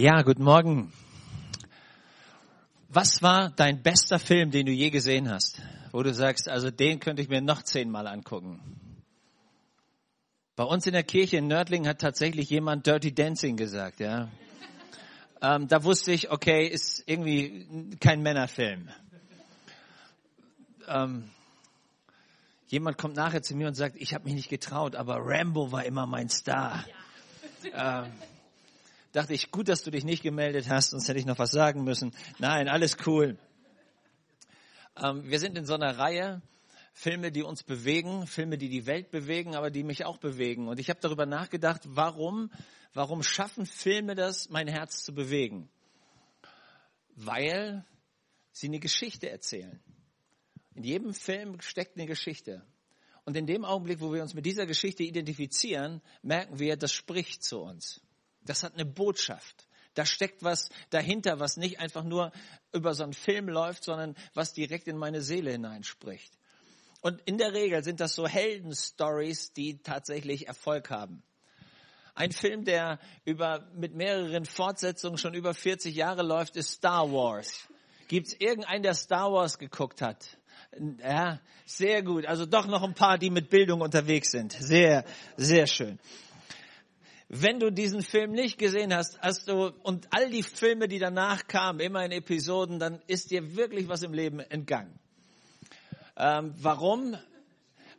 Ja, guten Morgen. Was war dein bester Film, den du je gesehen hast? Wo du sagst, also den könnte ich mir noch zehnmal angucken. Bei uns in der Kirche in Nördling hat tatsächlich jemand Dirty Dancing gesagt, ja. Ähm, da wusste ich, okay, ist irgendwie kein Männerfilm. Ähm, jemand kommt nachher zu mir und sagt, ich habe mich nicht getraut, aber Rambo war immer mein Star. Ja. Ähm, dachte ich, gut, dass du dich nicht gemeldet hast, sonst hätte ich noch was sagen müssen. Nein, alles cool. Ähm, wir sind in so einer Reihe, Filme, die uns bewegen, Filme, die die Welt bewegen, aber die mich auch bewegen. Und ich habe darüber nachgedacht, warum, warum schaffen Filme das, mein Herz zu bewegen? Weil sie eine Geschichte erzählen. In jedem Film steckt eine Geschichte. Und in dem Augenblick, wo wir uns mit dieser Geschichte identifizieren, merken wir, das spricht zu uns. Das hat eine Botschaft. Da steckt was dahinter, was nicht einfach nur über so einen Film läuft, sondern was direkt in meine Seele hineinspricht. Und in der Regel sind das so Heldenstories, die tatsächlich Erfolg haben. Ein Film, der über, mit mehreren Fortsetzungen schon über 40 Jahre läuft, ist Star Wars. Gibt es irgendeinen, der Star Wars geguckt hat? Ja, sehr gut. Also doch noch ein paar, die mit Bildung unterwegs sind. Sehr, sehr schön. Wenn du diesen Film nicht gesehen hast, hast du, und all die Filme, die danach kamen, immer in Episoden, dann ist dir wirklich was im Leben entgangen. Ähm, warum?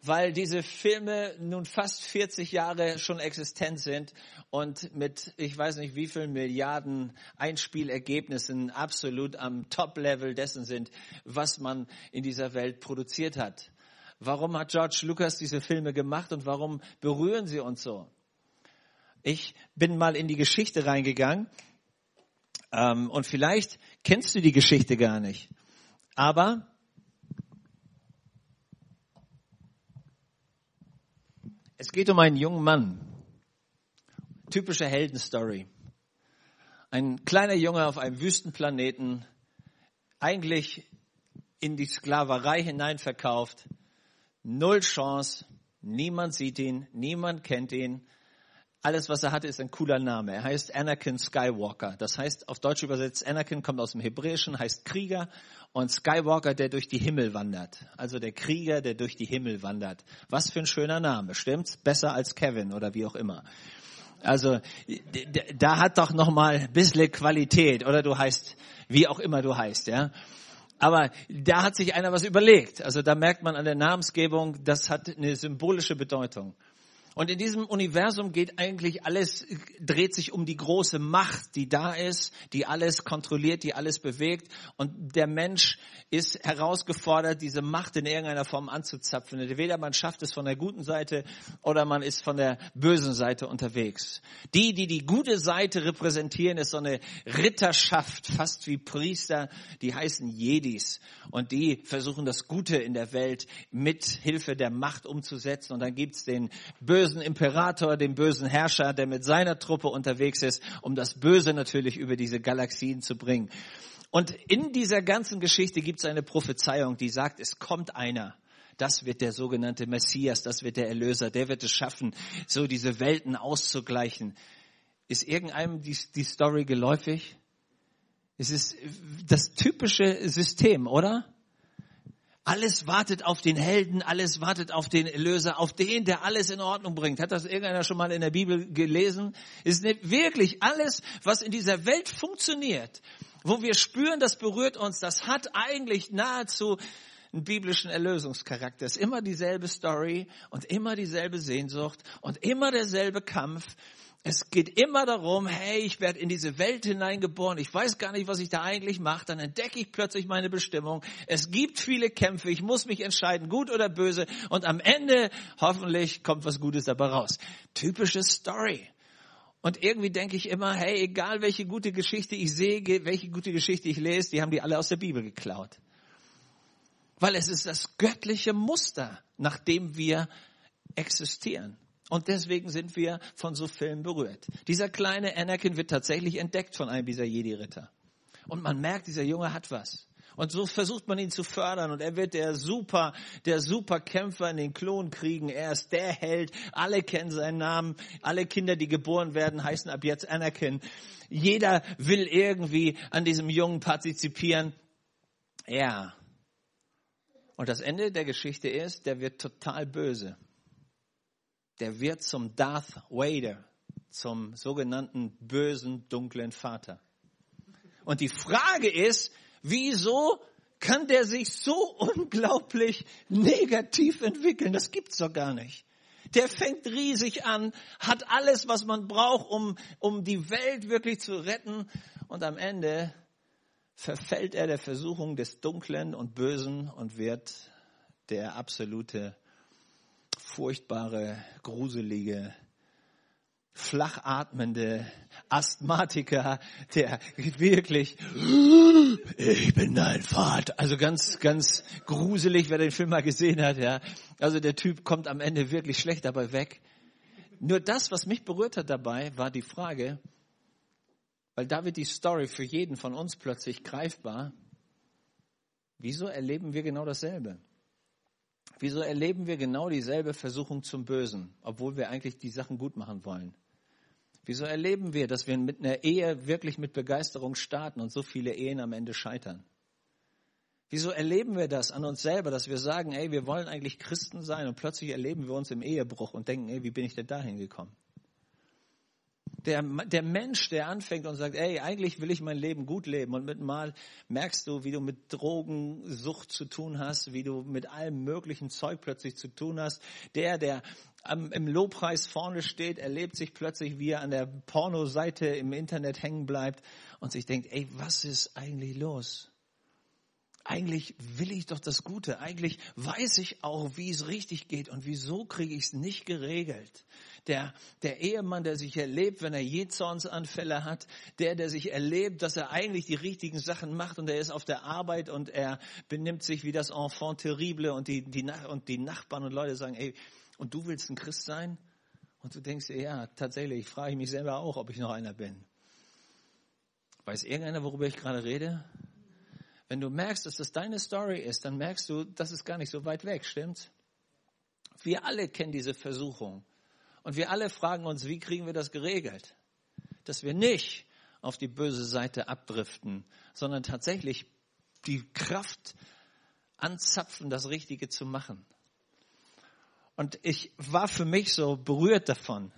Weil diese Filme nun fast 40 Jahre schon existent sind und mit, ich weiß nicht wie vielen Milliarden Einspielergebnissen absolut am Top-Level dessen sind, was man in dieser Welt produziert hat. Warum hat George Lucas diese Filme gemacht und warum berühren sie uns so? Ich bin mal in die Geschichte reingegangen ähm, und vielleicht kennst du die Geschichte gar nicht. Aber es geht um einen jungen Mann. Typische Heldenstory. Ein kleiner Junge auf einem Wüstenplaneten, eigentlich in die Sklaverei hineinverkauft. Null Chance. Niemand sieht ihn, niemand kennt ihn. Alles, was er hatte, ist ein cooler Name. Er heißt Anakin Skywalker. Das heißt, auf Deutsch übersetzt, Anakin kommt aus dem Hebräischen, heißt Krieger und Skywalker, der durch die Himmel wandert. Also der Krieger, der durch die Himmel wandert. Was für ein schöner Name, stimmt's? Besser als Kevin oder wie auch immer. Also da hat doch noch mal ein bisschen Qualität oder du heißt, wie auch immer du heißt, ja. Aber da hat sich einer was überlegt. Also da merkt man an der Namensgebung, das hat eine symbolische Bedeutung. Und in diesem Universum geht eigentlich alles, dreht sich um die große Macht, die da ist, die alles kontrolliert, die alles bewegt. Und der Mensch ist herausgefordert, diese Macht in irgendeiner Form anzuzapfen. Entweder man schafft es von der guten Seite oder man ist von der bösen Seite unterwegs. Die, die die gute Seite repräsentieren, ist so eine Ritterschaft, fast wie Priester, die heißen Jedis. Und die versuchen das Gute in der Welt mit Hilfe der Macht umzusetzen. Und dann gibt's den bösen bösen Imperator, dem bösen Herrscher, der mit seiner Truppe unterwegs ist, um das Böse natürlich über diese Galaxien zu bringen. Und in dieser ganzen Geschichte gibt es eine Prophezeiung, die sagt, es kommt einer. Das wird der sogenannte Messias, das wird der Erlöser, der wird es schaffen, so diese Welten auszugleichen. Ist irgendeinem die, die Story geläufig? Es ist das typische System, oder? Alles wartet auf den Helden, alles wartet auf den Erlöser, auf den, der alles in Ordnung bringt. Hat das irgendeiner schon mal in der Bibel gelesen? Ist nicht wirklich alles, was in dieser Welt funktioniert, wo wir spüren, das berührt uns, das hat eigentlich nahezu einen biblischen Erlösungscharakter. Es ist immer dieselbe Story und immer dieselbe Sehnsucht und immer derselbe Kampf. Es geht immer darum, hey, ich werde in diese Welt hineingeboren, ich weiß gar nicht, was ich da eigentlich mache, dann entdecke ich plötzlich meine Bestimmung. Es gibt viele Kämpfe, ich muss mich entscheiden, gut oder böse, und am Ende hoffentlich kommt was Gutes dabei raus. Typische Story. Und irgendwie denke ich immer, hey, egal welche gute Geschichte ich sehe, welche gute Geschichte ich lese, die haben die alle aus der Bibel geklaut. Weil es ist das göttliche Muster, nach dem wir existieren. Und deswegen sind wir von so Filmen berührt. Dieser kleine Anakin wird tatsächlich entdeckt von einem dieser Jedi-Ritter. Und man merkt, dieser Junge hat was. Und so versucht man ihn zu fördern und er wird der super, der super Kämpfer in den Klonkriegen. Er ist der Held. Alle kennen seinen Namen. Alle Kinder, die geboren werden, heißen ab jetzt Anakin. Jeder will irgendwie an diesem Jungen partizipieren. Ja. Und das Ende der Geschichte ist, der wird total böse. Der wird zum Darth Vader, zum sogenannten bösen, dunklen Vater. Und die Frage ist, wieso kann der sich so unglaublich negativ entwickeln? Das gibt's doch gar nicht. Der fängt riesig an, hat alles, was man braucht, um, um die Welt wirklich zu retten. Und am Ende verfällt er der Versuchung des Dunklen und Bösen und wird der absolute, furchtbare, gruselige flachatmende Asthmatiker, der wirklich, ich bin dein Vater. Also ganz, ganz gruselig, wer den Film mal gesehen hat, ja. Also der Typ kommt am Ende wirklich schlecht dabei weg. Nur das, was mich berührt hat dabei, war die Frage, weil da wird die Story für jeden von uns plötzlich greifbar. Wieso erleben wir genau dasselbe? Wieso erleben wir genau dieselbe Versuchung zum Bösen, obwohl wir eigentlich die Sachen gut machen wollen? Wieso erleben wir, dass wir mit einer Ehe wirklich mit Begeisterung starten und so viele Ehen am Ende scheitern? Wieso erleben wir das an uns selber, dass wir sagen, ey, wir wollen eigentlich Christen sein und plötzlich erleben wir uns im Ehebruch und denken, ey, wie bin ich denn dahin gekommen? Der, der Mensch, der anfängt und sagt, ey, eigentlich will ich mein Leben gut leben und mit mal merkst du, wie du mit Drogensucht zu tun hast, wie du mit allem möglichen Zeug plötzlich zu tun hast. Der, der am, im Lobpreis vorne steht, erlebt sich plötzlich, wie er an der Pornoseite im Internet hängen bleibt und sich denkt, ey, was ist eigentlich los? Eigentlich will ich doch das Gute. Eigentlich weiß ich auch, wie es richtig geht und wieso kriege ich es nicht geregelt der, der Ehemann, der sich erlebt, wenn er Jähzornsanfälle hat, der, der sich erlebt, dass er eigentlich die richtigen Sachen macht und er ist auf der Arbeit und er benimmt sich wie das Enfant terrible und die, die, und die Nachbarn und Leute sagen, ey, und du willst ein Christ sein? Und du denkst dir, ja, tatsächlich, frage ich mich selber auch, ob ich noch einer bin. Weiß irgendeiner, worüber ich gerade rede? Wenn du merkst, dass das deine Story ist, dann merkst du, das ist gar nicht so weit weg, stimmt's? Wir alle kennen diese Versuchung. Und wir alle fragen uns, wie kriegen wir das geregelt? Dass wir nicht auf die böse Seite abdriften, sondern tatsächlich die Kraft anzapfen, das Richtige zu machen. Und ich war für mich so berührt davon,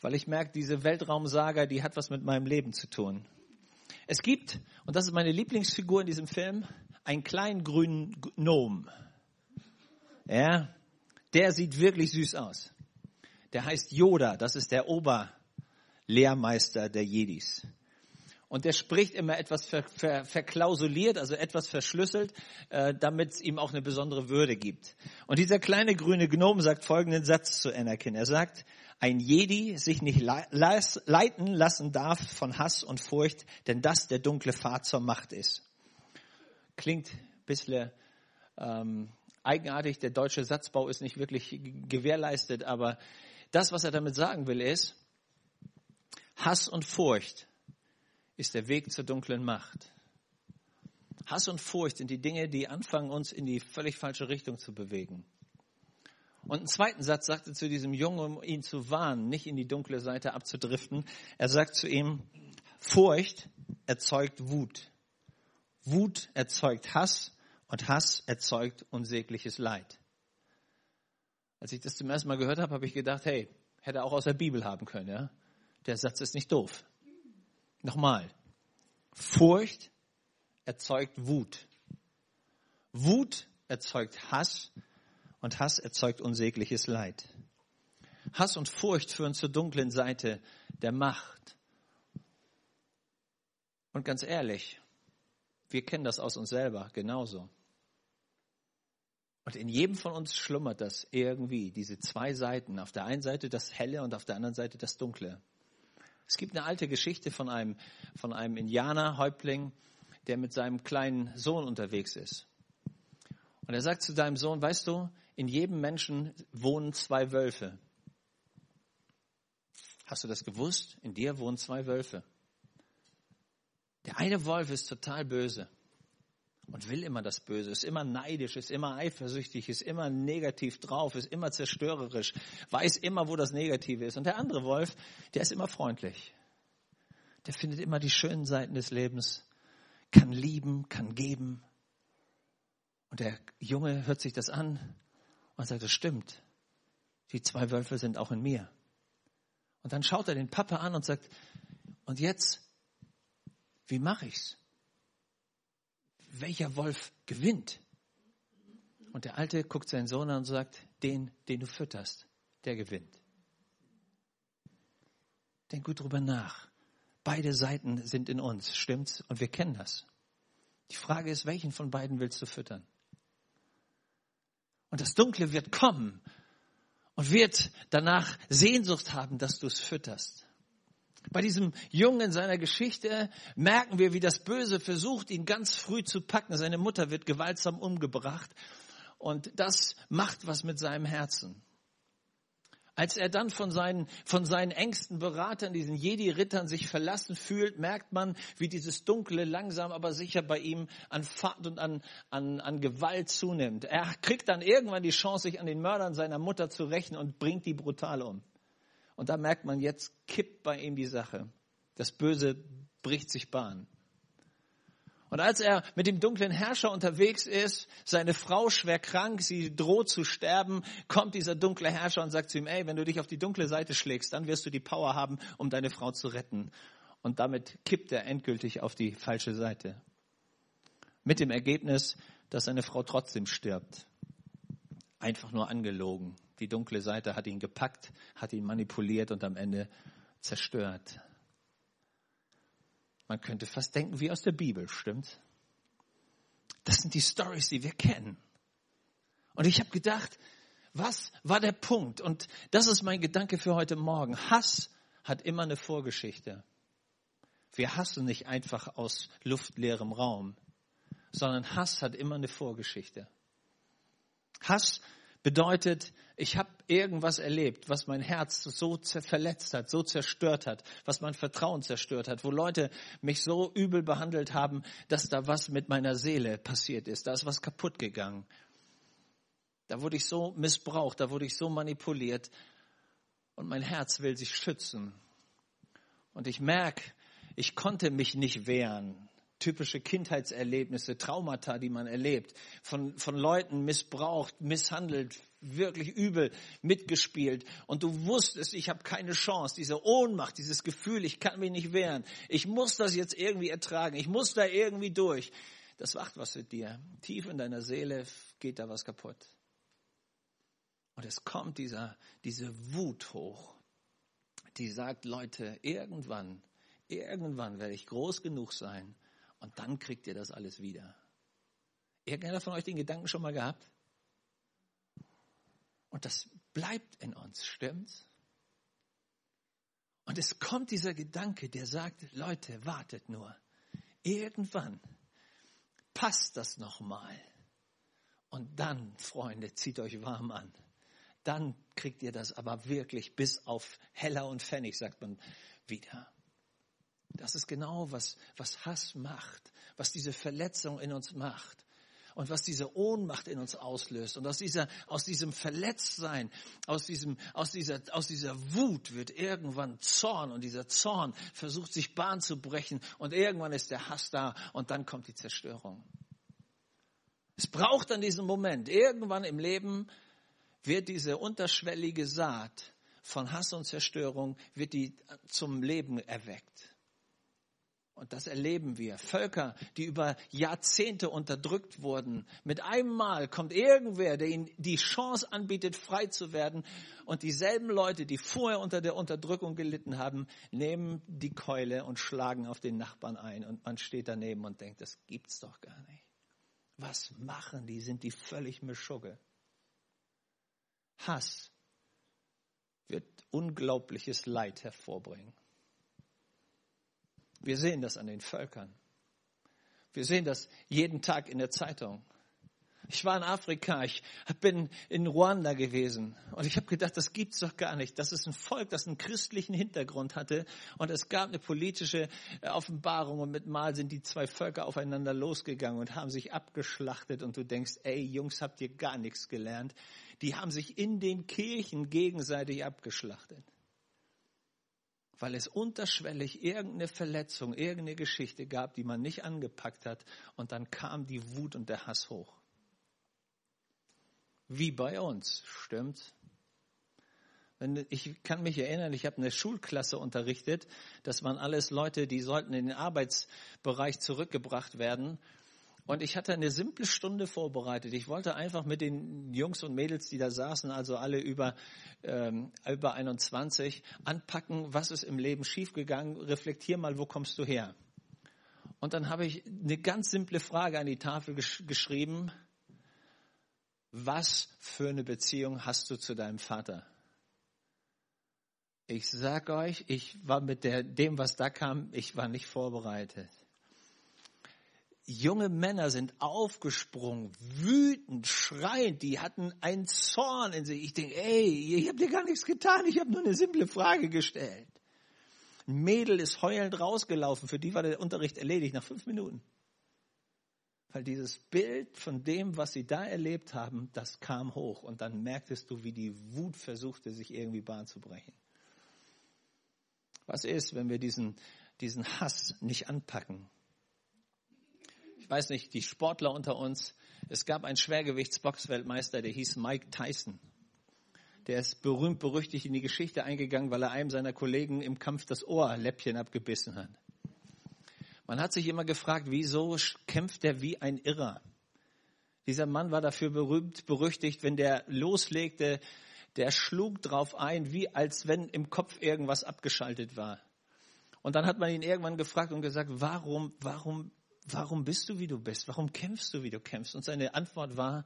weil ich merke, diese Weltraumsaga, die hat was mit meinem Leben zu tun. Es gibt, und das ist meine Lieblingsfigur in diesem Film, einen kleinen grünen Gnome. Ja, der sieht wirklich süß aus der heißt Yoda, das ist der Oberlehrmeister der Jedis. Und der spricht immer etwas ver, ver, verklausuliert, also etwas verschlüsselt, äh, damit es ihm auch eine besondere Würde gibt. Und dieser kleine grüne Gnome sagt folgenden Satz zu Anakin. Er sagt, ein Jedi sich nicht leiten lassen darf von Hass und Furcht, denn das der dunkle Pfad zur Macht ist. Klingt ein bisschen ähm, eigenartig, der deutsche Satzbau ist nicht wirklich gewährleistet, aber das, was er damit sagen will, ist, Hass und Furcht ist der Weg zur dunklen Macht. Hass und Furcht sind die Dinge, die anfangen, uns in die völlig falsche Richtung zu bewegen. Und einen zweiten Satz sagte zu diesem Jungen, um ihn zu warnen, nicht in die dunkle Seite abzudriften. Er sagt zu ihm, Furcht erzeugt Wut. Wut erzeugt Hass und Hass erzeugt unsägliches Leid. Als ich das zum ersten Mal gehört habe, habe ich gedacht, hey, hätte auch aus der Bibel haben können. Ja? Der Satz ist nicht doof. Nochmal. Furcht erzeugt Wut. Wut erzeugt Hass und Hass erzeugt unsägliches Leid. Hass und Furcht führen zur dunklen Seite der Macht. Und ganz ehrlich, wir kennen das aus uns selber genauso. Und in jedem von uns schlummert das irgendwie, diese zwei Seiten. Auf der einen Seite das Helle und auf der anderen Seite das Dunkle. Es gibt eine alte Geschichte von einem, von einem Indianerhäuptling, der mit seinem kleinen Sohn unterwegs ist. Und er sagt zu deinem Sohn, weißt du, in jedem Menschen wohnen zwei Wölfe. Hast du das gewusst? In dir wohnen zwei Wölfe. Der eine Wolf ist total böse und will immer das Böse, ist immer neidisch, ist immer eifersüchtig, ist immer negativ drauf, ist immer zerstörerisch, weiß immer, wo das Negative ist. Und der andere Wolf, der ist immer freundlich. Der findet immer die schönen Seiten des Lebens, kann lieben, kann geben. Und der Junge hört sich das an und sagt, das stimmt. Die zwei Wölfe sind auch in mir. Und dann schaut er den Papa an und sagt, und jetzt, wie mache ich's? Welcher Wolf gewinnt. Und der Alte guckt seinen Sohn an und sagt, den, den du fütterst, der gewinnt. Denk gut drüber nach. Beide Seiten sind in uns, stimmt's? Und wir kennen das. Die Frage ist, welchen von beiden willst du füttern? Und das Dunkle wird kommen und wird danach Sehnsucht haben, dass du es fütterst. Bei diesem Jungen in seiner Geschichte merken wir, wie das Böse versucht, ihn ganz früh zu packen. Seine Mutter wird gewaltsam umgebracht und das macht was mit seinem Herzen. Als er dann von seinen, von seinen engsten Beratern, diesen Jedi-Rittern, sich verlassen fühlt, merkt man, wie dieses Dunkle langsam aber sicher bei ihm an Fahrt und an, an, an Gewalt zunimmt. Er kriegt dann irgendwann die Chance, sich an den Mördern seiner Mutter zu rächen und bringt die brutal um. Und da merkt man, jetzt kippt bei ihm die Sache. Das Böse bricht sich Bahn. Und als er mit dem dunklen Herrscher unterwegs ist, seine Frau schwer krank, sie droht zu sterben, kommt dieser dunkle Herrscher und sagt zu ihm, ey, wenn du dich auf die dunkle Seite schlägst, dann wirst du die Power haben, um deine Frau zu retten. Und damit kippt er endgültig auf die falsche Seite. Mit dem Ergebnis, dass seine Frau trotzdem stirbt. Einfach nur angelogen. Die dunkle Seite hat ihn gepackt, hat ihn manipuliert und am Ende zerstört. Man könnte fast denken wie aus der Bibel, stimmt? Das sind die Stories, die wir kennen. Und ich habe gedacht, was war der Punkt? Und das ist mein Gedanke für heute Morgen. Hass hat immer eine Vorgeschichte. Wir hassen nicht einfach aus luftleerem Raum, sondern Hass hat immer eine Vorgeschichte. Hass bedeutet, ich habe irgendwas erlebt, was mein Herz so verletzt hat, so zerstört hat, was mein Vertrauen zerstört hat, wo Leute mich so übel behandelt haben, dass da was mit meiner Seele passiert ist. Da ist was kaputt gegangen. Da wurde ich so missbraucht, da wurde ich so manipuliert und mein Herz will sich schützen. Und ich merke, ich konnte mich nicht wehren typische Kindheitserlebnisse, Traumata, die man erlebt, von, von Leuten missbraucht, misshandelt, wirklich übel mitgespielt und du wusstest, ich habe keine Chance, diese Ohnmacht, dieses Gefühl, ich kann mich nicht wehren, ich muss das jetzt irgendwie ertragen, ich muss da irgendwie durch. Das macht was mit dir. Tief in deiner Seele geht da was kaputt. Und es kommt dieser, diese Wut hoch, die sagt, Leute, irgendwann, irgendwann werde ich groß genug sein, und dann kriegt ihr das alles wieder. Irgendeiner von euch den Gedanken schon mal gehabt? Und das bleibt in uns, stimmt's? Und es kommt dieser Gedanke, der sagt, Leute, wartet nur. Irgendwann passt das nochmal. Und dann, Freunde, zieht euch warm an. Dann kriegt ihr das aber wirklich bis auf Heller und Pfennig, sagt man wieder. Das ist genau, was, was Hass macht, was diese Verletzung in uns macht und was diese Ohnmacht in uns auslöst. Und aus, dieser, aus diesem Verletztsein, aus, diesem, aus, dieser, aus dieser Wut wird irgendwann Zorn und dieser Zorn versucht sich Bahn zu brechen und irgendwann ist der Hass da und dann kommt die Zerstörung. Es braucht an diesem Moment, irgendwann im Leben wird diese unterschwellige Saat von Hass und Zerstörung, wird die zum Leben erweckt. Und das erleben wir. Völker, die über Jahrzehnte unterdrückt wurden. Mit einem Mal kommt irgendwer, der ihnen die Chance anbietet, frei zu werden. Und dieselben Leute, die vorher unter der Unterdrückung gelitten haben, nehmen die Keule und schlagen auf den Nachbarn ein. Und man steht daneben und denkt, das gibt's doch gar nicht. Was machen die? Sind die völlig Mischugge? Hass wird unglaubliches Leid hervorbringen. Wir sehen das an den Völkern. Wir sehen das jeden Tag in der Zeitung. Ich war in Afrika, ich bin in Ruanda gewesen und ich habe gedacht, das gibt's doch gar nicht. Das ist ein Volk, das einen christlichen Hintergrund hatte und es gab eine politische äh, Offenbarung und mit Mal sind die zwei Völker aufeinander losgegangen und haben sich abgeschlachtet und du denkst, ey Jungs, habt ihr gar nichts gelernt. Die haben sich in den Kirchen gegenseitig abgeschlachtet weil es unterschwellig irgendeine Verletzung, irgendeine Geschichte gab, die man nicht angepackt hat. Und dann kam die Wut und der Hass hoch. Wie bei uns, stimmt's? Ich kann mich erinnern, ich habe eine Schulklasse unterrichtet. Das waren alles Leute, die sollten in den Arbeitsbereich zurückgebracht werden. Und ich hatte eine simple Stunde vorbereitet. Ich wollte einfach mit den Jungs und Mädels, die da saßen, also alle über, ähm, über 21, anpacken, was ist im Leben schiefgegangen. Reflektier mal, wo kommst du her? Und dann habe ich eine ganz simple Frage an die Tafel gesch geschrieben. Was für eine Beziehung hast du zu deinem Vater? Ich sag euch, ich war mit der, dem, was da kam, ich war nicht vorbereitet junge Männer sind aufgesprungen, wütend, schreiend, die hatten einen Zorn in sich. Ich denke, ey, ich habe dir gar nichts getan, ich habe nur eine simple Frage gestellt. Ein Mädel ist heulend rausgelaufen, für die war der Unterricht erledigt nach fünf Minuten. Weil dieses Bild von dem, was sie da erlebt haben, das kam hoch und dann merktest du, wie die Wut versuchte, sich irgendwie Bahn zu brechen. Was ist, wenn wir diesen, diesen Hass nicht anpacken? Weiß nicht, die Sportler unter uns. Es gab einen Schwergewichtsboxweltmeister, der hieß Mike Tyson. Der ist berühmt berüchtigt in die Geschichte eingegangen, weil er einem seiner Kollegen im Kampf das Ohrläppchen abgebissen hat. Man hat sich immer gefragt, wieso kämpft er wie ein Irrer? Dieser Mann war dafür berühmt, berüchtigt, wenn der loslegte, der schlug drauf ein, wie als wenn im Kopf irgendwas abgeschaltet war. Und dann hat man ihn irgendwann gefragt und gesagt, warum, warum warum bist du, wie du bist? Warum kämpfst du, wie du kämpfst? Und seine Antwort war,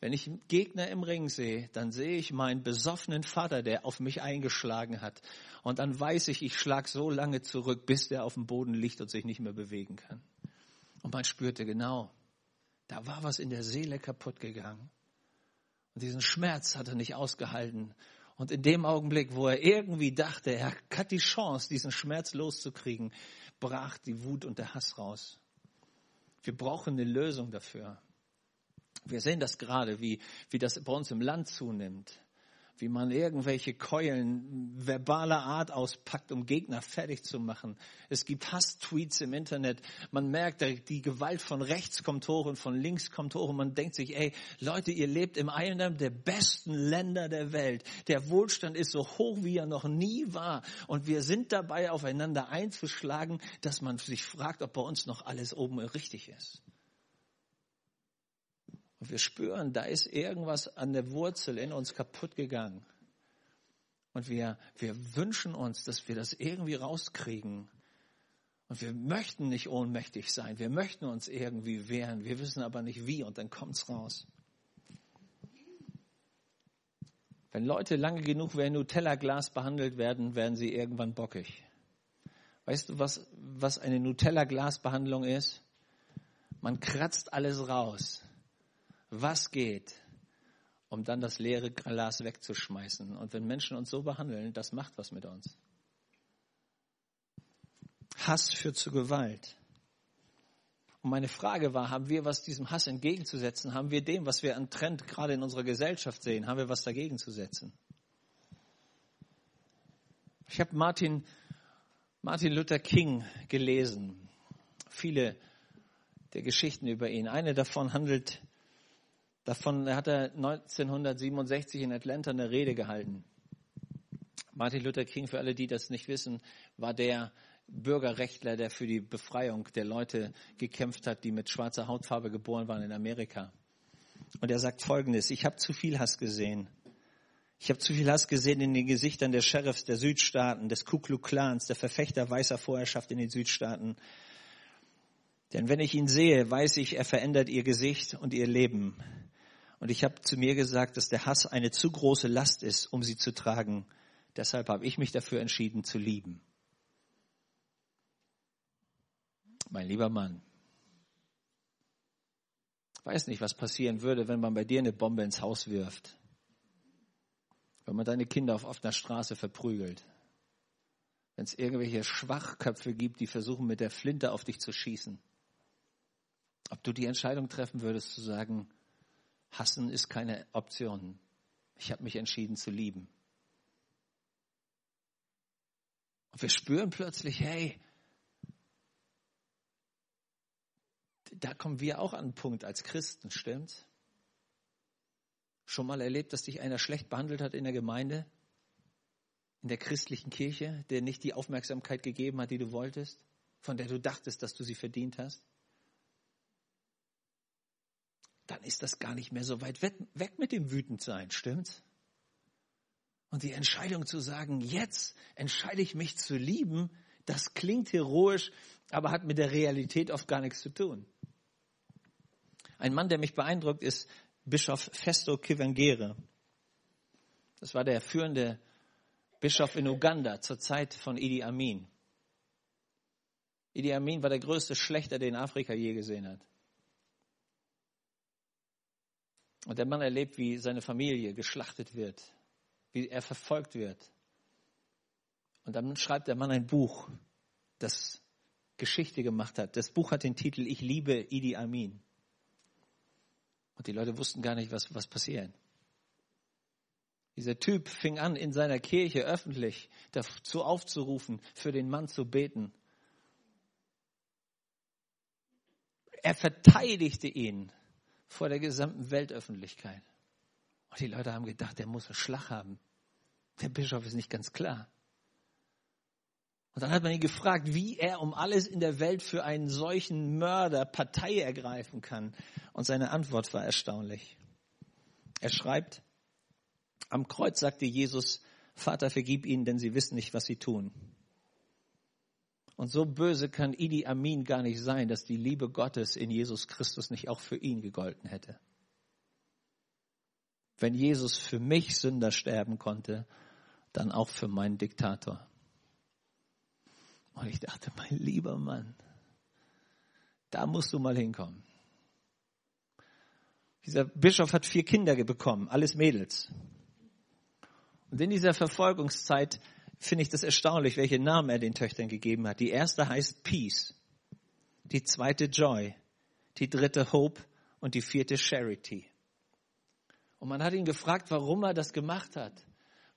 wenn ich Gegner im Ring sehe, dann sehe ich meinen besoffenen Vater, der auf mich eingeschlagen hat. Und dann weiß ich, ich schlag so lange zurück, bis der auf dem Boden liegt und sich nicht mehr bewegen kann. Und man spürte genau, da war was in der Seele kaputt gegangen. Und diesen Schmerz hat er nicht ausgehalten. Und in dem Augenblick, wo er irgendwie dachte, er hat die Chance, diesen Schmerz loszukriegen, brach die Wut und der Hass raus. Wir brauchen eine Lösung dafür. Wir sehen das gerade, wie, wie das bei uns im Land zunimmt. Wie man irgendwelche Keulen verbaler Art auspackt, um Gegner fertig zu machen. Es gibt Hass-Tweets im Internet. Man merkt, die Gewalt von rechts kommt hoch und von links kommt hoch und man denkt sich, ey, Leute, ihr lebt im einen der besten Länder der Welt. Der Wohlstand ist so hoch, wie er noch nie war. Und wir sind dabei, aufeinander einzuschlagen, dass man sich fragt, ob bei uns noch alles oben richtig ist. Und wir spüren, da ist irgendwas an der Wurzel in uns kaputt gegangen. Und wir, wir wünschen uns, dass wir das irgendwie rauskriegen. Und wir möchten nicht ohnmächtig sein. Wir möchten uns irgendwie wehren. Wir wissen aber nicht wie. Und dann kommt's raus. Wenn Leute lange genug wie ein Nutella-Glas behandelt werden, werden sie irgendwann bockig. Weißt du, was, was eine Nutella-Glas-Behandlung ist? Man kratzt alles raus was geht, um dann das leere Glas wegzuschmeißen. Und wenn Menschen uns so behandeln, das macht was mit uns. Hass führt zu Gewalt. Und meine Frage war, haben wir was diesem Hass entgegenzusetzen? Haben wir dem, was wir an Trend gerade in unserer Gesellschaft sehen, haben wir was dagegen zu setzen? Ich habe Martin, Martin Luther King gelesen. Viele der Geschichten über ihn. Eine davon handelt Davon hat er 1967 in Atlanta eine Rede gehalten. Martin Luther King, für alle, die das nicht wissen, war der Bürgerrechtler, der für die Befreiung der Leute gekämpft hat, die mit schwarzer Hautfarbe geboren waren in Amerika. Und er sagt Folgendes, ich habe zu viel Hass gesehen. Ich habe zu viel Hass gesehen in den Gesichtern der Sheriffs der Südstaaten, des Ku Klux Klans, der Verfechter weißer Vorherrschaft in den Südstaaten. Denn wenn ich ihn sehe, weiß ich, er verändert ihr Gesicht und ihr Leben. Und ich habe zu mir gesagt, dass der Hass eine zu große Last ist, um sie zu tragen. Deshalb habe ich mich dafür entschieden zu lieben. Mein lieber Mann, weiß nicht, was passieren würde, wenn man bei dir eine Bombe ins Haus wirft. Wenn man deine Kinder auf offener Straße verprügelt. Wenn es irgendwelche Schwachköpfe gibt, die versuchen, mit der Flinte auf dich zu schießen. Ob du die Entscheidung treffen würdest, zu sagen, hassen ist keine Option. Ich habe mich entschieden zu lieben. Und wir spüren plötzlich, hey, da kommen wir auch an einen Punkt als Christen, stimmt's? Schon mal erlebt, dass dich einer schlecht behandelt hat in der Gemeinde, in der christlichen Kirche, der nicht die Aufmerksamkeit gegeben hat, die du wolltest, von der du dachtest, dass du sie verdient hast? Dann ist das gar nicht mehr so weit weg mit dem Wütendsein, stimmt's? Und die Entscheidung zu sagen, jetzt entscheide ich mich zu lieben, das klingt heroisch, aber hat mit der Realität oft gar nichts zu tun. Ein Mann, der mich beeindruckt, ist Bischof Festo Kivangere. Das war der führende Bischof in Uganda zur Zeit von Idi Amin. Idi Amin war der größte Schlechter, den Afrika je gesehen hat. Und der Mann erlebt, wie seine Familie geschlachtet wird, wie er verfolgt wird. Und dann schreibt der Mann ein Buch, das Geschichte gemacht hat. Das Buch hat den Titel Ich liebe Idi Amin. Und die Leute wussten gar nicht, was, was passiert. Dieser Typ fing an, in seiner Kirche öffentlich dazu aufzurufen, für den Mann zu beten. Er verteidigte ihn vor der gesamten Weltöffentlichkeit. Und die Leute haben gedacht, der muss einen Schlag haben. Der Bischof ist nicht ganz klar. Und dann hat man ihn gefragt, wie er um alles in der Welt für einen solchen Mörder Partei ergreifen kann. Und seine Antwort war erstaunlich. Er schreibt, am Kreuz sagte Jesus, Vater, vergib ihnen, denn sie wissen nicht, was sie tun. Und so böse kann Idi Amin gar nicht sein, dass die Liebe Gottes in Jesus Christus nicht auch für ihn gegolten hätte. Wenn Jesus für mich Sünder sterben konnte, dann auch für meinen Diktator. Und ich dachte, mein lieber Mann, da musst du mal hinkommen. Dieser Bischof hat vier Kinder bekommen, alles Mädels. Und in dieser Verfolgungszeit finde ich das erstaunlich, welche Namen er den Töchtern gegeben hat. Die erste heißt Peace, die zweite Joy, die dritte Hope und die vierte Charity. Und man hat ihn gefragt, warum er das gemacht hat.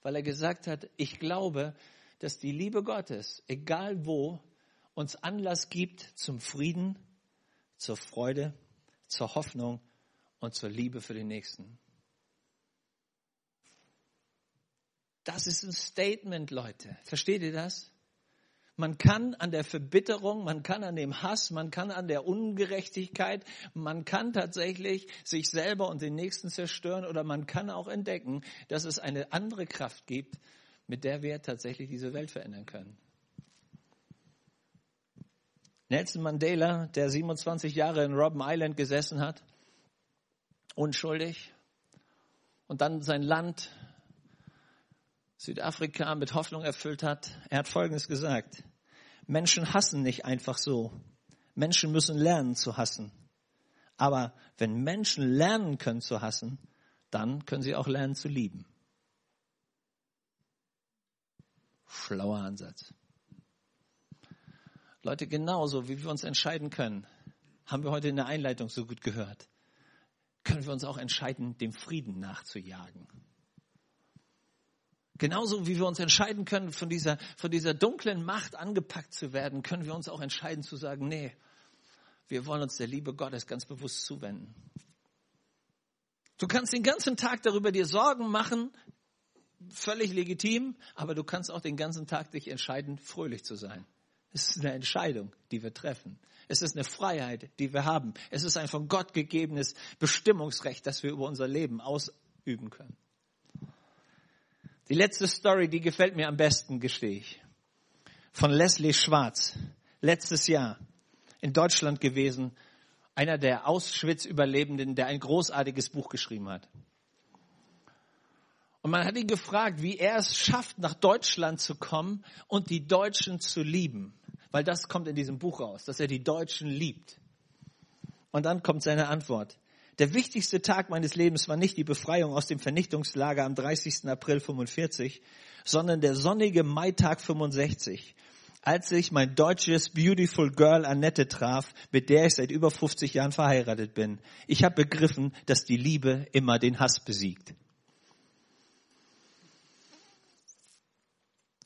Weil er gesagt hat, ich glaube, dass die Liebe Gottes, egal wo, uns Anlass gibt zum Frieden, zur Freude, zur Hoffnung und zur Liebe für den Nächsten. Das ist ein Statement, Leute. Versteht ihr das? Man kann an der Verbitterung, man kann an dem Hass, man kann an der Ungerechtigkeit, man kann tatsächlich sich selber und den Nächsten zerstören oder man kann auch entdecken, dass es eine andere Kraft gibt, mit der wir tatsächlich diese Welt verändern können. Nelson Mandela, der 27 Jahre in Robben Island gesessen hat, unschuldig, und dann sein Land Südafrika mit Hoffnung erfüllt hat, er hat Folgendes gesagt. Menschen hassen nicht einfach so. Menschen müssen lernen zu hassen. Aber wenn Menschen lernen können zu hassen, dann können sie auch lernen zu lieben. Schlauer Ansatz. Leute, genauso wie wir uns entscheiden können, haben wir heute in der Einleitung so gut gehört, können wir uns auch entscheiden, dem Frieden nachzujagen. Genauso wie wir uns entscheiden können, von dieser, von dieser dunklen Macht angepackt zu werden, können wir uns auch entscheiden zu sagen, nee, wir wollen uns der Liebe Gottes ganz bewusst zuwenden. Du kannst den ganzen Tag darüber dir Sorgen machen, völlig legitim, aber du kannst auch den ganzen Tag dich entscheiden, fröhlich zu sein. Es ist eine Entscheidung, die wir treffen. Es ist eine Freiheit, die wir haben. Es ist ein von Gott gegebenes Bestimmungsrecht, das wir über unser Leben ausüben können. Die letzte Story, die gefällt mir am besten, gestehe ich. Von Leslie Schwarz. Letztes Jahr in Deutschland gewesen. Einer der Auschwitz-Überlebenden, der ein großartiges Buch geschrieben hat. Und man hat ihn gefragt, wie er es schafft, nach Deutschland zu kommen und die Deutschen zu lieben. Weil das kommt in diesem Buch raus, dass er die Deutschen liebt. Und dann kommt seine Antwort. Der wichtigste Tag meines Lebens war nicht die Befreiung aus dem Vernichtungslager am 30. April 45, sondern der sonnige Maitag 65, als ich mein deutsches Beautiful Girl Annette traf, mit der ich seit über 50 Jahren verheiratet bin. Ich habe begriffen, dass die Liebe immer den Hass besiegt.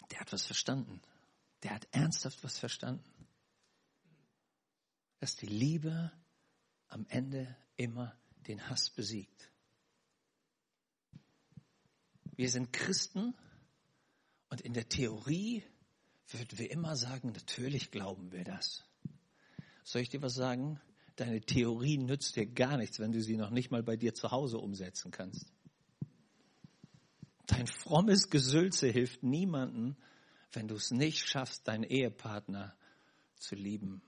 Der hat was verstanden. Der hat ernsthaft was verstanden. Dass die Liebe am Ende immer den Hass besiegt. Wir sind Christen und in der Theorie würden wir immer sagen, natürlich glauben wir das. Soll ich dir was sagen? Deine Theorie nützt dir gar nichts, wenn du sie noch nicht mal bei dir zu Hause umsetzen kannst. Dein frommes Gesülze hilft niemandem, wenn du es nicht schaffst, deinen Ehepartner zu lieben,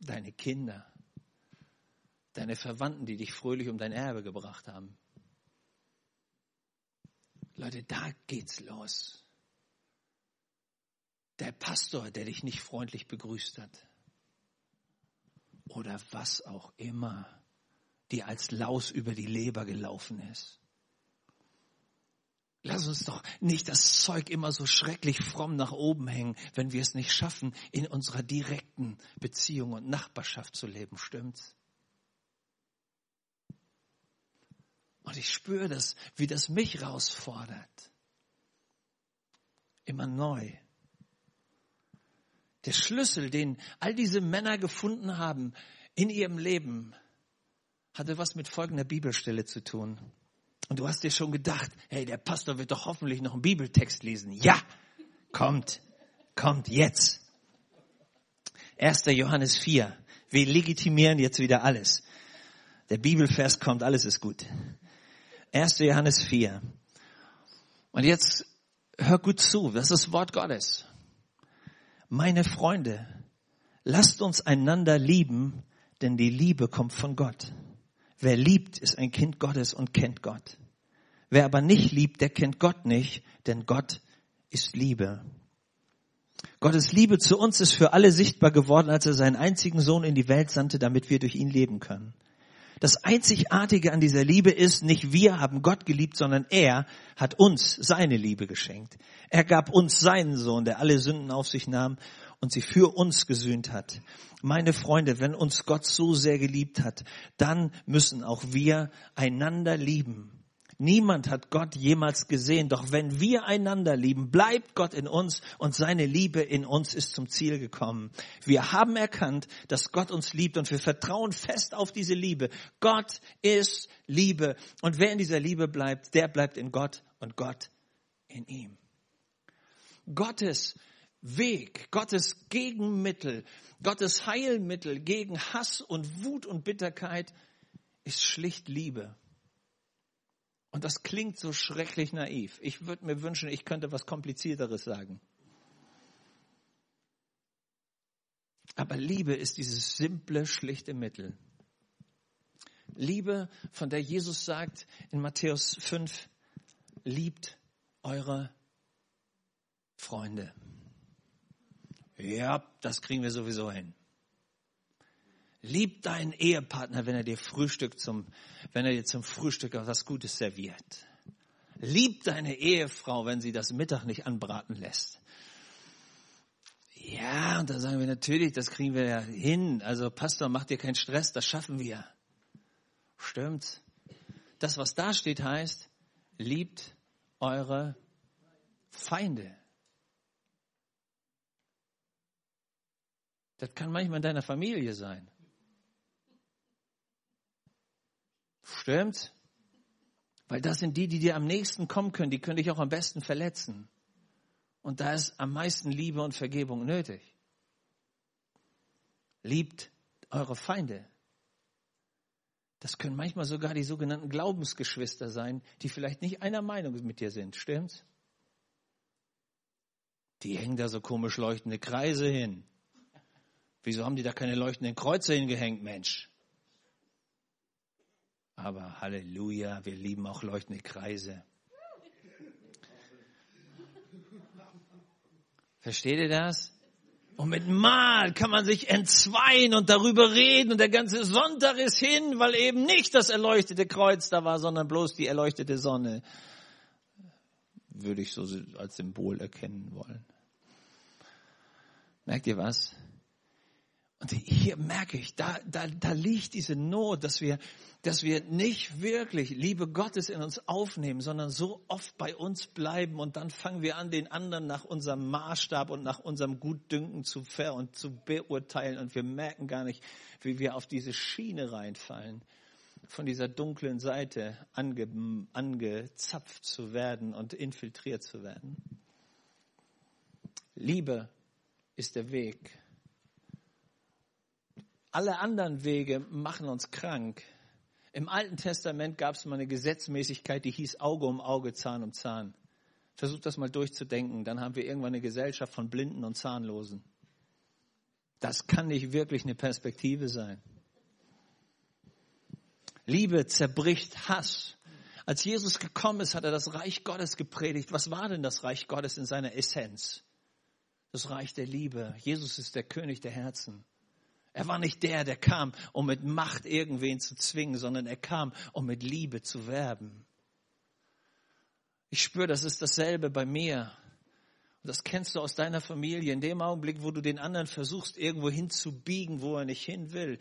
deine Kinder, deine Verwandten, die dich fröhlich um dein Erbe gebracht haben. Leute, da geht's los. Der Pastor, der dich nicht freundlich begrüßt hat. Oder was auch immer, die als Laus über die Leber gelaufen ist. Lass uns doch nicht das Zeug immer so schrecklich fromm nach oben hängen, wenn wir es nicht schaffen, in unserer direkten Beziehung und Nachbarschaft zu leben, stimmt's? Und ich spüre das, wie das mich herausfordert. Immer neu. Der Schlüssel, den all diese Männer gefunden haben in ihrem Leben, hatte was mit folgender Bibelstelle zu tun. Und du hast dir schon gedacht, hey, der Pastor wird doch hoffentlich noch einen Bibeltext lesen. Ja, kommt, kommt jetzt. 1. Johannes 4. Wir legitimieren jetzt wieder alles. Der Bibelvers kommt, alles ist gut. 1. Johannes 4. Und jetzt hör gut zu, das ist das Wort Gottes. Meine Freunde, lasst uns einander lieben, denn die Liebe kommt von Gott. Wer liebt, ist ein Kind Gottes und kennt Gott. Wer aber nicht liebt, der kennt Gott nicht, denn Gott ist Liebe. Gottes Liebe zu uns ist für alle sichtbar geworden, als er seinen einzigen Sohn in die Welt sandte, damit wir durch ihn leben können. Das Einzigartige an dieser Liebe ist, nicht wir haben Gott geliebt, sondern er hat uns seine Liebe geschenkt. Er gab uns seinen Sohn, der alle Sünden auf sich nahm und sie für uns gesühnt hat. Meine Freunde, wenn uns Gott so sehr geliebt hat, dann müssen auch wir einander lieben. Niemand hat Gott jemals gesehen, doch wenn wir einander lieben, bleibt Gott in uns und seine Liebe in uns ist zum Ziel gekommen. Wir haben erkannt, dass Gott uns liebt und wir vertrauen fest auf diese Liebe. Gott ist Liebe und wer in dieser Liebe bleibt, der bleibt in Gott und Gott in ihm. Gottes Weg, Gottes Gegenmittel, Gottes Heilmittel gegen Hass und Wut und Bitterkeit ist schlicht Liebe. Und das klingt so schrecklich naiv. Ich würde mir wünschen, ich könnte was Komplizierteres sagen. Aber Liebe ist dieses simple, schlichte Mittel. Liebe, von der Jesus sagt in Matthäus 5, liebt eure Freunde. Ja, das kriegen wir sowieso hin. Lieb deinen Ehepartner, wenn er dir Frühstück zum, wenn er dir zum Frühstück was Gutes serviert. Lieb deine Ehefrau, wenn sie das Mittag nicht anbraten lässt. Ja, und da sagen wir natürlich, das kriegen wir ja hin. Also Pastor, mach dir keinen Stress, das schaffen wir. Stimmt. Das, was da steht, heißt, liebt eure Feinde. Das kann manchmal in deiner Familie sein. Stimmt? Weil das sind die, die dir am nächsten kommen können, die können dich auch am besten verletzen. Und da ist am meisten Liebe und Vergebung nötig. Liebt eure Feinde. Das können manchmal sogar die sogenannten Glaubensgeschwister sein, die vielleicht nicht einer Meinung mit dir sind. Stimmt's? Die hängen da so komisch leuchtende Kreise hin. Wieso haben die da keine leuchtenden Kreuze hingehängt, Mensch? Aber Halleluja, wir lieben auch leuchtende Kreise. Versteht ihr das? Und mit Mal kann man sich entzweien und darüber reden und der ganze Sonntag ist hin, weil eben nicht das erleuchtete Kreuz da war, sondern bloß die erleuchtete Sonne. Würde ich so als Symbol erkennen wollen. Merkt ihr was? Und hier merke ich, da, da, da liegt diese Not, dass wir, dass wir nicht wirklich Liebe Gottes in uns aufnehmen, sondern so oft bei uns bleiben und dann fangen wir an, den anderen nach unserem Maßstab und nach unserem Gutdünken zu ver und zu beurteilen und wir merken gar nicht, wie wir auf diese Schiene reinfallen, von dieser dunklen Seite ange, angezapft zu werden und infiltriert zu werden. Liebe ist der Weg alle anderen Wege machen uns krank. Im Alten Testament gab es mal eine Gesetzmäßigkeit, die hieß Auge um Auge, Zahn um Zahn. Versucht das mal durchzudenken, dann haben wir irgendwann eine Gesellschaft von Blinden und Zahnlosen. Das kann nicht wirklich eine Perspektive sein. Liebe zerbricht Hass. Als Jesus gekommen ist, hat er das Reich Gottes gepredigt. Was war denn das Reich Gottes in seiner Essenz? Das Reich der Liebe. Jesus ist der König der Herzen. Er war nicht der, der kam, um mit Macht irgendwen zu zwingen, sondern er kam, um mit Liebe zu werben. Ich spüre, das ist dasselbe bei mir. Das kennst du aus deiner Familie. In dem Augenblick, wo du den anderen versuchst, irgendwo hinzubiegen, wo er nicht hin will,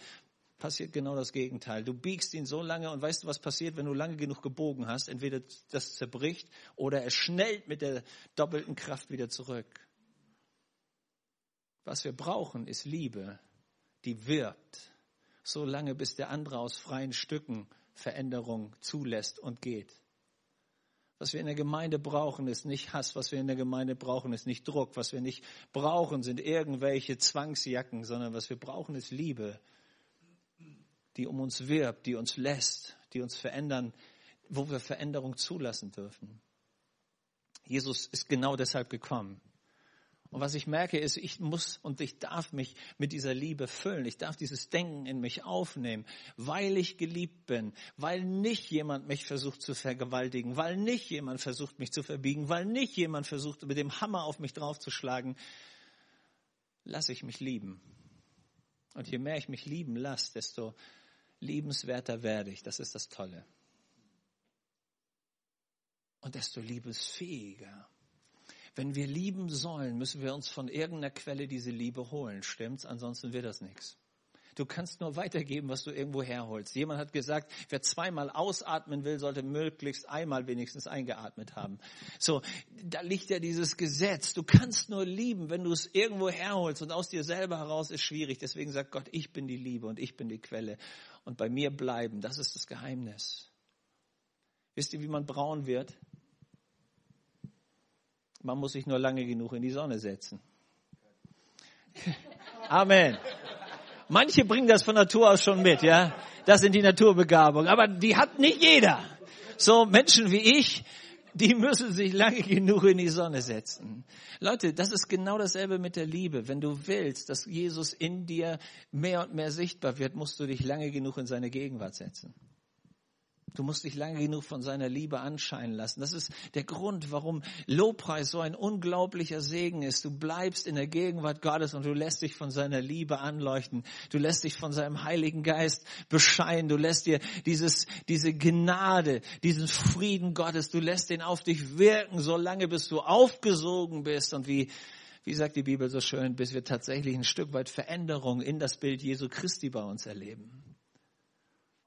passiert genau das Gegenteil. Du biegst ihn so lange und weißt du, was passiert, wenn du lange genug gebogen hast? Entweder das zerbricht oder er schnellt mit der doppelten Kraft wieder zurück. Was wir brauchen, ist Liebe die wirkt, so lange bis der andere aus freien Stücken Veränderung zulässt und geht. Was wir in der Gemeinde brauchen, ist nicht Hass. Was wir in der Gemeinde brauchen, ist nicht Druck. Was wir nicht brauchen, sind irgendwelche Zwangsjacken, sondern was wir brauchen, ist Liebe, die um uns wirbt, die uns lässt, die uns verändern, wo wir Veränderung zulassen dürfen. Jesus ist genau deshalb gekommen. Und was ich merke, ist, ich muss und ich darf mich mit dieser Liebe füllen. Ich darf dieses Denken in mich aufnehmen, weil ich geliebt bin, weil nicht jemand mich versucht zu vergewaltigen, weil nicht jemand versucht mich zu verbiegen, weil nicht jemand versucht mit dem Hammer auf mich draufzuschlagen. Lass ich mich lieben. Und je mehr ich mich lieben lasse, desto liebenswerter werde ich. Das ist das Tolle. Und desto liebesfähiger. Wenn wir lieben sollen, müssen wir uns von irgendeiner Quelle diese Liebe holen. Stimmt's? Ansonsten wird das nichts. Du kannst nur weitergeben, was du irgendwo herholst. Jemand hat gesagt, wer zweimal ausatmen will, sollte möglichst einmal wenigstens eingeatmet haben. So, da liegt ja dieses Gesetz. Du kannst nur lieben, wenn du es irgendwo herholst und aus dir selber heraus ist schwierig. Deswegen sagt Gott, ich bin die Liebe und ich bin die Quelle und bei mir bleiben. Das ist das Geheimnis. Wisst ihr, wie man braun wird? Man muss sich nur lange genug in die Sonne setzen. Amen. Manche bringen das von Natur aus schon mit, ja. Das sind die Naturbegabungen. Aber die hat nicht jeder. So Menschen wie ich, die müssen sich lange genug in die Sonne setzen. Leute, das ist genau dasselbe mit der Liebe. Wenn du willst, dass Jesus in dir mehr und mehr sichtbar wird, musst du dich lange genug in seine Gegenwart setzen. Du musst dich lange genug von seiner Liebe anscheinen lassen. Das ist der Grund, warum Lobpreis so ein unglaublicher Segen ist. Du bleibst in der Gegenwart Gottes und du lässt dich von seiner Liebe anleuchten. Du lässt dich von seinem Heiligen Geist bescheinen. Du lässt dir dieses, diese Gnade, diesen Frieden Gottes, du lässt den auf dich wirken, solange bis du aufgesogen bist und wie, wie sagt die Bibel so schön, bis wir tatsächlich ein Stück weit Veränderung in das Bild Jesu Christi bei uns erleben.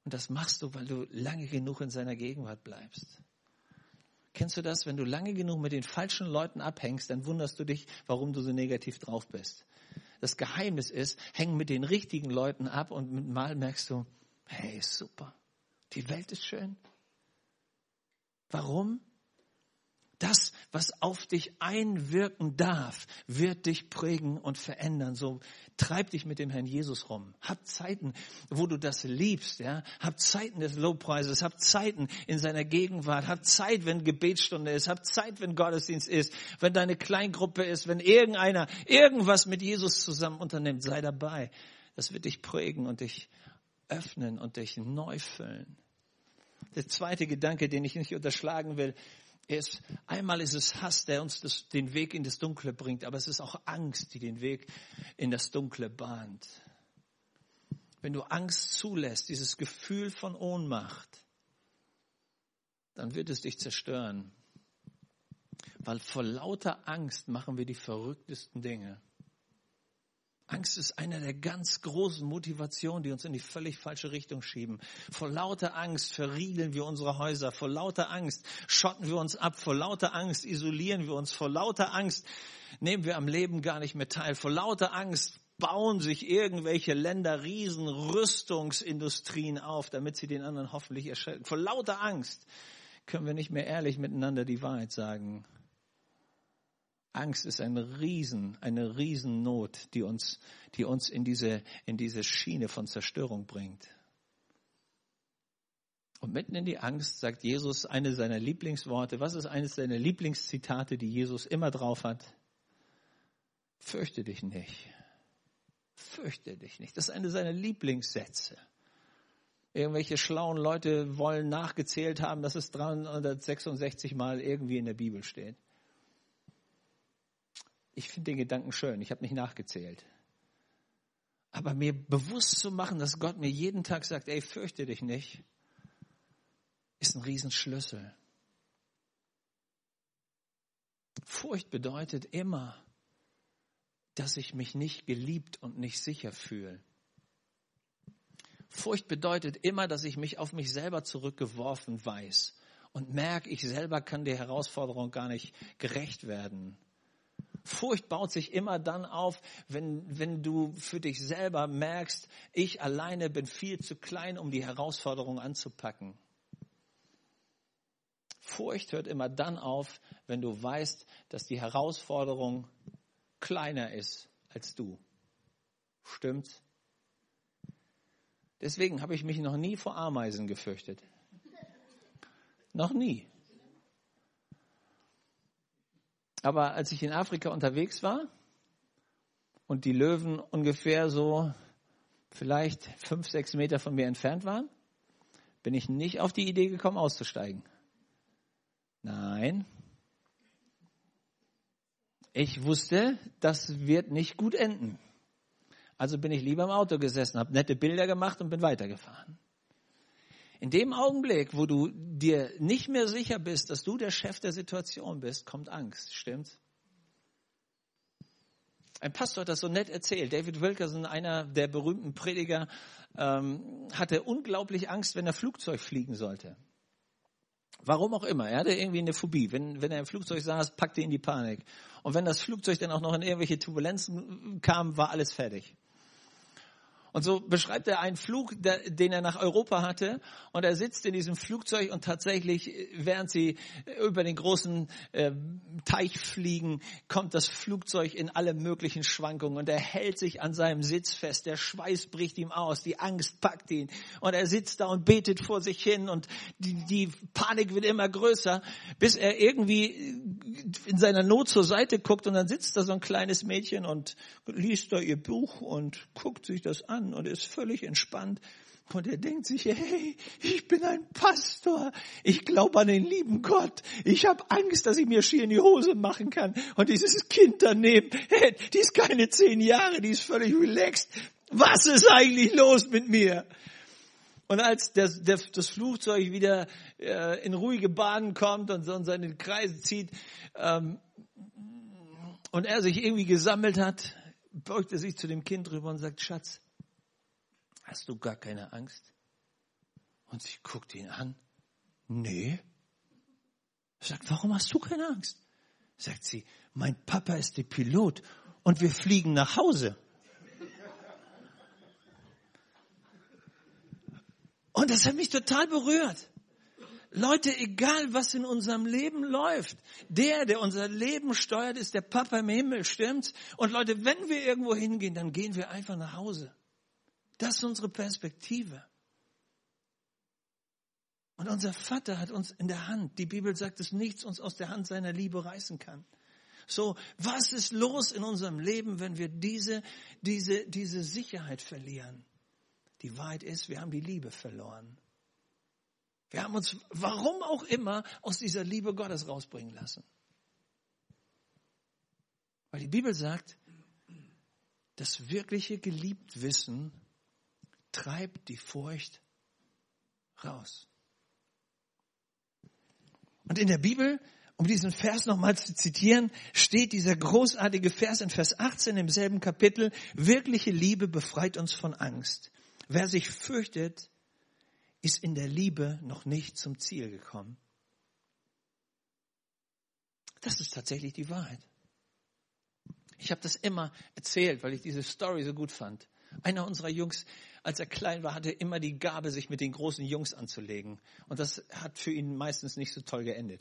Und das machst du, weil du lange genug in seiner Gegenwart bleibst. Kennst du das? Wenn du lange genug mit den falschen Leuten abhängst, dann wunderst du dich, warum du so negativ drauf bist. Das Geheimnis ist, häng mit den richtigen Leuten ab und mal merkst du, hey, super. Die Welt ist schön. Warum? Das, was auf dich einwirken darf, wird dich prägen und verändern. So treib dich mit dem Herrn Jesus rum. Hab Zeiten, wo du das liebst, ja. Hab Zeiten des Lobpreises, hab Zeiten in seiner Gegenwart, hab Zeit, wenn Gebetsstunde ist, hab Zeit, wenn Gottesdienst ist, wenn deine Kleingruppe ist, wenn irgendeiner irgendwas mit Jesus zusammen unternimmt, sei dabei. Das wird dich prägen und dich öffnen und dich neu füllen. Der zweite Gedanke, den ich nicht unterschlagen will, ist, einmal ist es Hass, der uns das, den Weg in das Dunkle bringt, aber es ist auch Angst, die den Weg in das Dunkle bahnt. Wenn du Angst zulässt, dieses Gefühl von Ohnmacht, dann wird es dich zerstören. Weil vor lauter Angst machen wir die verrücktesten Dinge. Angst ist einer der ganz großen Motivationen, die uns in die völlig falsche Richtung schieben. Vor lauter Angst verriegeln wir unsere Häuser. Vor lauter Angst schotten wir uns ab. Vor lauter Angst isolieren wir uns. Vor lauter Angst nehmen wir am Leben gar nicht mehr teil. Vor lauter Angst bauen sich irgendwelche Länder riesen Rüstungsindustrien auf, damit sie den anderen hoffentlich erschrecken. Vor lauter Angst können wir nicht mehr ehrlich miteinander die Wahrheit sagen. Angst ist eine Riesen, eine Riesennot, die uns, die uns in diese, in diese Schiene von Zerstörung bringt. Und mitten in die Angst sagt Jesus eine seiner Lieblingsworte. Was ist eines seiner Lieblingszitate, die Jesus immer drauf hat? Fürchte dich nicht. Fürchte dich nicht. Das ist eine seiner Lieblingssätze. Irgendwelche schlauen Leute wollen nachgezählt haben, dass es 366 Mal irgendwie in der Bibel steht. Ich finde den Gedanken schön. Ich habe nicht nachgezählt. Aber mir bewusst zu machen, dass Gott mir jeden Tag sagt, ey, fürchte dich nicht, ist ein Riesenschlüssel. Furcht bedeutet immer, dass ich mich nicht geliebt und nicht sicher fühle. Furcht bedeutet immer, dass ich mich auf mich selber zurückgeworfen weiß und merke, ich selber kann der Herausforderung gar nicht gerecht werden. Furcht baut sich immer dann auf, wenn, wenn du für dich selber merkst, ich alleine bin viel zu klein, um die Herausforderung anzupacken. Furcht hört immer dann auf, wenn du weißt, dass die Herausforderung kleiner ist als du. Stimmt's? Deswegen habe ich mich noch nie vor Ameisen gefürchtet. Noch nie. Aber als ich in Afrika unterwegs war und die Löwen ungefähr so vielleicht fünf, sechs Meter von mir entfernt waren, bin ich nicht auf die Idee gekommen, auszusteigen. Nein. Ich wusste, das wird nicht gut enden. Also bin ich lieber im Auto gesessen, habe nette Bilder gemacht und bin weitergefahren. In dem Augenblick, wo du dir nicht mehr sicher bist, dass du der Chef der Situation bist, kommt Angst, stimmt's? Ein Pastor hat das so nett erzählt. David Wilkerson, einer der berühmten Prediger, ähm, hatte unglaublich Angst, wenn er Flugzeug fliegen sollte. Warum auch immer. Er hatte irgendwie eine Phobie. Wenn, wenn er im Flugzeug saß, packte ihn die Panik. Und wenn das Flugzeug dann auch noch in irgendwelche Turbulenzen kam, war alles fertig. Und so beschreibt er einen Flug, den er nach Europa hatte. Und er sitzt in diesem Flugzeug und tatsächlich, während sie über den großen äh, Teich fliegen, kommt das Flugzeug in alle möglichen Schwankungen. Und er hält sich an seinem Sitz fest. Der Schweiß bricht ihm aus. Die Angst packt ihn. Und er sitzt da und betet vor sich hin. Und die, die Panik wird immer größer, bis er irgendwie in seiner Not zur Seite guckt. Und dann sitzt da so ein kleines Mädchen und liest da ihr Buch und guckt sich das an an und ist völlig entspannt. Und er denkt sich, hey, ich bin ein Pastor. Ich glaube an den lieben Gott. Ich habe Angst, dass ich mir schier in die Hose machen kann. Und dieses Kind daneben, hey, die ist keine zehn Jahre, die ist völlig relaxed. Was ist eigentlich los mit mir? Und als der, das Flugzeug wieder äh, in ruhige Bahnen kommt und, so seine Kreise zieht ähm, und er sich irgendwie gesammelt hat, beugt er sich zu dem Kind drüber und sagt, Schatz, Hast du gar keine Angst? Und sie guckt ihn an. Nee. Sagt, warum hast du keine Angst? Sagt sie, mein Papa ist der Pilot und wir fliegen nach Hause. Und das hat mich total berührt. Leute, egal was in unserem Leben läuft, der, der unser Leben steuert, ist der Papa im Himmel, stimmt's? Und Leute, wenn wir irgendwo hingehen, dann gehen wir einfach nach Hause. Das ist unsere Perspektive. Und unser Vater hat uns in der Hand. Die Bibel sagt, dass nichts uns aus der Hand seiner Liebe reißen kann. So, was ist los in unserem Leben, wenn wir diese, diese, diese Sicherheit verlieren? Die Wahrheit ist, wir haben die Liebe verloren. Wir haben uns, warum auch immer, aus dieser Liebe Gottes rausbringen lassen. Weil die Bibel sagt, das wirkliche Geliebtwissen treibt die Furcht raus. Und in der Bibel, um diesen Vers nochmal zu zitieren, steht dieser großartige Vers in Vers 18 im selben Kapitel, wirkliche Liebe befreit uns von Angst. Wer sich fürchtet, ist in der Liebe noch nicht zum Ziel gekommen. Das ist tatsächlich die Wahrheit. Ich habe das immer erzählt, weil ich diese Story so gut fand. Einer unserer Jungs, als er klein war, hatte immer die Gabe, sich mit den großen Jungs anzulegen. Und das hat für ihn meistens nicht so toll geendet.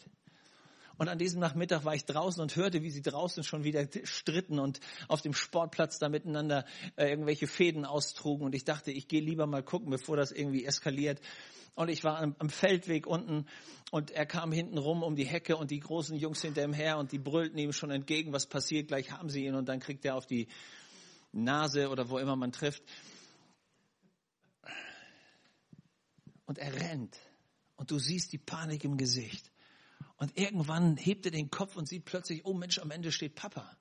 Und an diesem Nachmittag war ich draußen und hörte, wie sie draußen schon wieder stritten und auf dem Sportplatz da miteinander äh, irgendwelche Fäden austrugen. Und ich dachte, ich gehe lieber mal gucken, bevor das irgendwie eskaliert. Und ich war am, am Feldweg unten und er kam hinten rum um die Hecke und die großen Jungs hinter ihm her und die brüllten ihm schon entgegen, was passiert, gleich haben sie ihn und dann kriegt er auf die Nase oder wo immer man trifft. Und er rennt und du siehst die Panik im Gesicht. Und irgendwann hebt er den Kopf und sieht plötzlich, oh Mensch, am Ende steht Papa.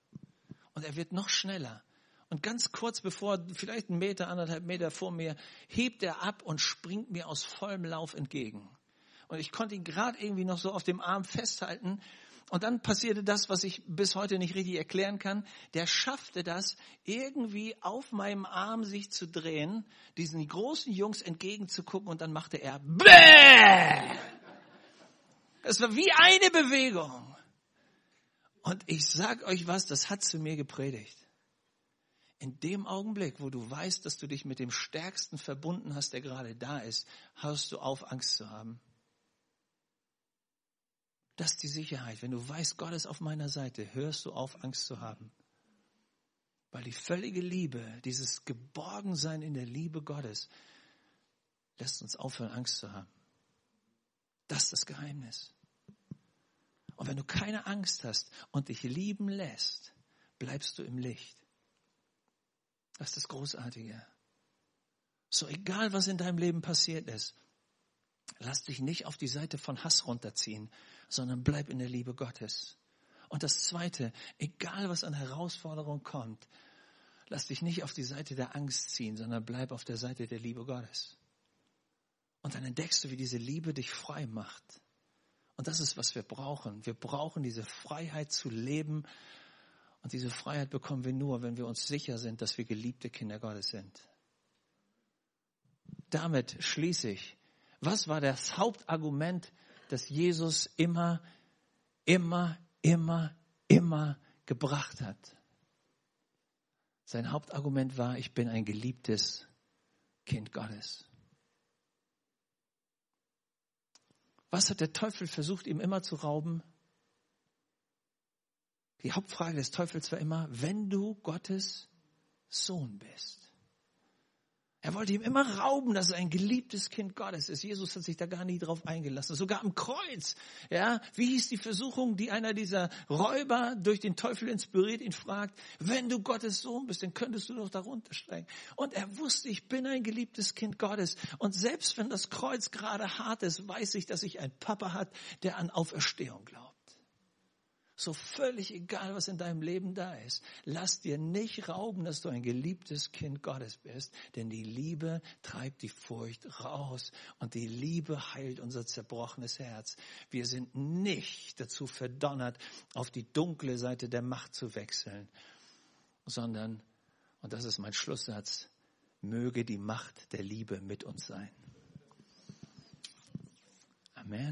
Und er wird noch schneller. Und ganz kurz bevor, vielleicht einen Meter, anderthalb Meter vor mir, hebt er ab und springt mir aus vollem Lauf entgegen. Und ich konnte ihn gerade irgendwie noch so auf dem Arm festhalten. Und dann passierte das, was ich bis heute nicht richtig erklären kann. Der schaffte das, irgendwie auf meinem Arm sich zu drehen, diesen großen Jungs entgegenzugucken und dann machte er Bäh! Es war wie eine Bewegung. Und ich sag euch was, das hat zu mir gepredigt. In dem Augenblick, wo du weißt, dass du dich mit dem Stärksten verbunden hast, der gerade da ist, hörst du auf, Angst zu haben. Das ist die Sicherheit. Wenn du weißt, Gott ist auf meiner Seite, hörst du auf, Angst zu haben. Weil die völlige Liebe, dieses Geborgensein in der Liebe Gottes, lässt uns aufhören, Angst zu haben. Das ist das Geheimnis. Und wenn du keine Angst hast und dich lieben lässt, bleibst du im Licht. Das ist das Großartige. So egal, was in deinem Leben passiert ist, lass dich nicht auf die Seite von Hass runterziehen, sondern bleib in der Liebe Gottes. Und das Zweite, egal was an Herausforderung kommt, lass dich nicht auf die Seite der Angst ziehen, sondern bleib auf der Seite der Liebe Gottes. Und dann entdeckst du, wie diese Liebe dich frei macht. Und das ist, was wir brauchen. Wir brauchen diese Freiheit zu leben. Und diese Freiheit bekommen wir nur, wenn wir uns sicher sind, dass wir geliebte Kinder Gottes sind. Damit schließe ich. Was war das Hauptargument, das Jesus immer, immer, immer, immer gebracht hat? Sein Hauptargument war, ich bin ein geliebtes Kind Gottes. Was hat der Teufel versucht, ihm immer zu rauben? Die Hauptfrage des Teufels war immer, wenn du Gottes Sohn bist. Er wollte ihm immer rauben, dass er ein geliebtes Kind Gottes ist. Jesus hat sich da gar nie drauf eingelassen. Sogar am Kreuz. Ja, wie hieß die Versuchung, die einer dieser Räuber durch den Teufel inspiriert ihn fragt, wenn du Gottes Sohn bist, dann könntest du doch darunter steigen. Und er wusste, ich bin ein geliebtes Kind Gottes. Und selbst wenn das Kreuz gerade hart ist, weiß ich, dass ich einen Papa hat, der an Auferstehung glaubt. So völlig egal, was in deinem Leben da ist. Lass dir nicht rauben, dass du ein geliebtes Kind Gottes bist, denn die Liebe treibt die Furcht raus und die Liebe heilt unser zerbrochenes Herz. Wir sind nicht dazu verdonnert, auf die dunkle Seite der Macht zu wechseln, sondern, und das ist mein Schlusssatz, möge die Macht der Liebe mit uns sein. Amen.